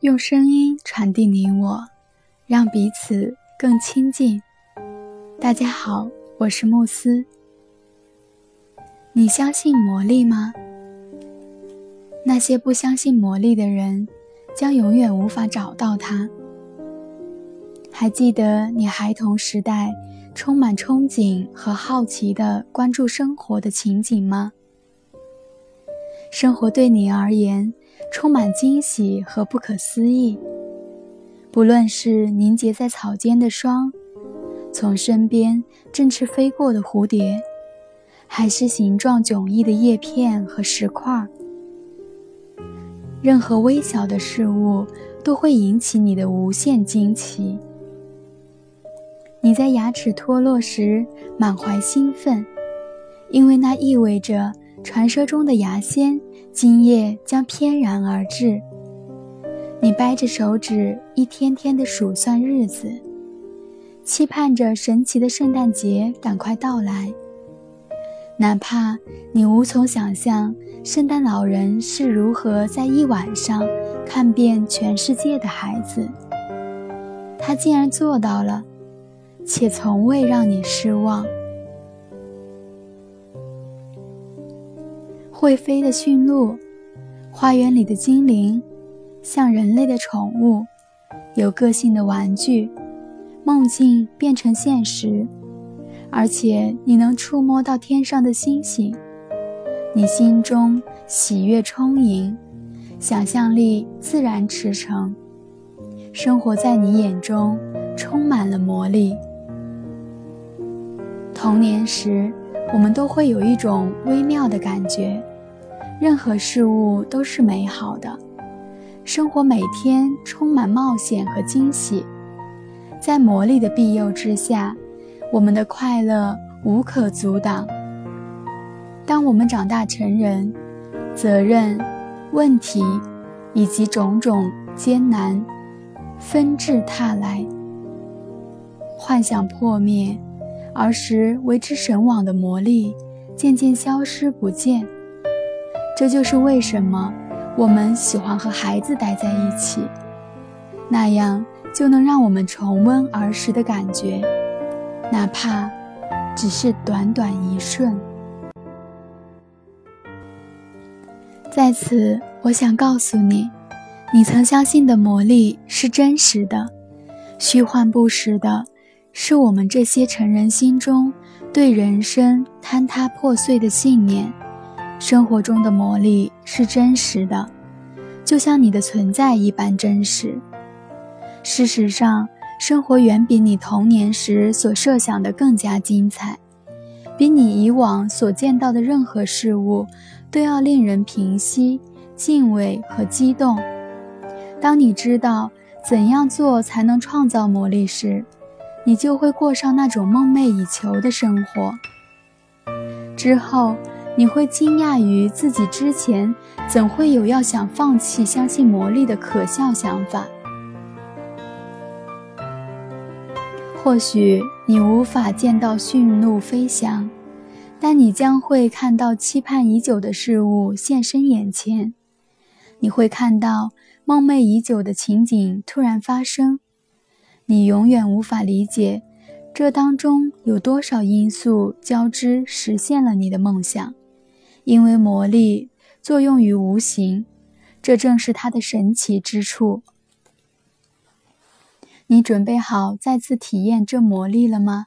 用声音传递你我，让彼此更亲近。大家好，我是慕斯。你相信魔力吗？那些不相信魔力的人，将永远无法找到它。还记得你孩童时代充满憧憬和好奇的关注生活的情景吗？生活对你而言。充满惊喜和不可思议。不论是凝结在草间的霜，从身边振翅飞过的蝴蝶，还是形状迥异的叶片和石块，任何微小的事物都会引起你的无限惊奇。你在牙齿脱落时满怀兴奋，因为那意味着传说中的牙仙。今夜将翩然而至，你掰着手指，一天天的数算日子，期盼着神奇的圣诞节赶快到来。哪怕你无从想象圣诞老人是如何在一晚上看遍全世界的孩子，他竟然做到了，且从未让你失望。会飞的驯鹿，花园里的精灵，像人类的宠物，有个性的玩具，梦境变成现实，而且你能触摸到天上的星星，你心中喜悦充盈，想象力自然驰骋，生活在你眼中充满了魔力。童年时。我们都会有一种微妙的感觉，任何事物都是美好的，生活每天充满冒险和惊喜，在魔力的庇佑之下，我们的快乐无可阻挡。当我们长大成人，责任、问题以及种种艰难纷至沓来，幻想破灭。儿时为之神往的魔力渐渐消失不见，这就是为什么我们喜欢和孩子待在一起，那样就能让我们重温儿时的感觉，哪怕只是短短一瞬。在此，我想告诉你，你曾相信的魔力是真实的，虚幻不实的。是我们这些成人心中对人生坍塌破碎的信念。生活中的魔力是真实的，就像你的存在一般真实。事实上，生活远比你童年时所设想的更加精彩，比你以往所见到的任何事物都要令人平息、敬畏和激动。当你知道怎样做才能创造魔力时，你就会过上那种梦寐以求的生活。之后，你会惊讶于自己之前怎会有要想放弃相信魔力的可笑想法。或许你无法见到驯鹿飞翔，但你将会看到期盼已久的事物现身眼前。你会看到梦寐已久的情景突然发生。你永远无法理解，这当中有多少因素交织实现了你的梦想，因为魔力作用于无形，这正是它的神奇之处。你准备好再次体验这魔力了吗？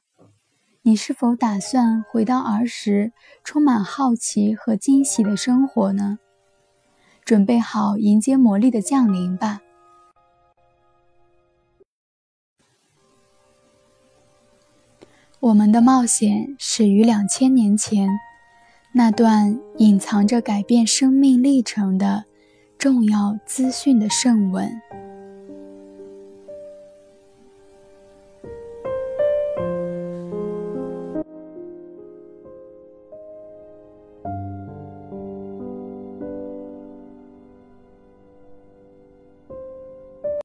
你是否打算回到儿时充满好奇和惊喜的生活呢？准备好迎接魔力的降临吧。我们的冒险始于两千年前，那段隐藏着改变生命历程的重要资讯的圣文。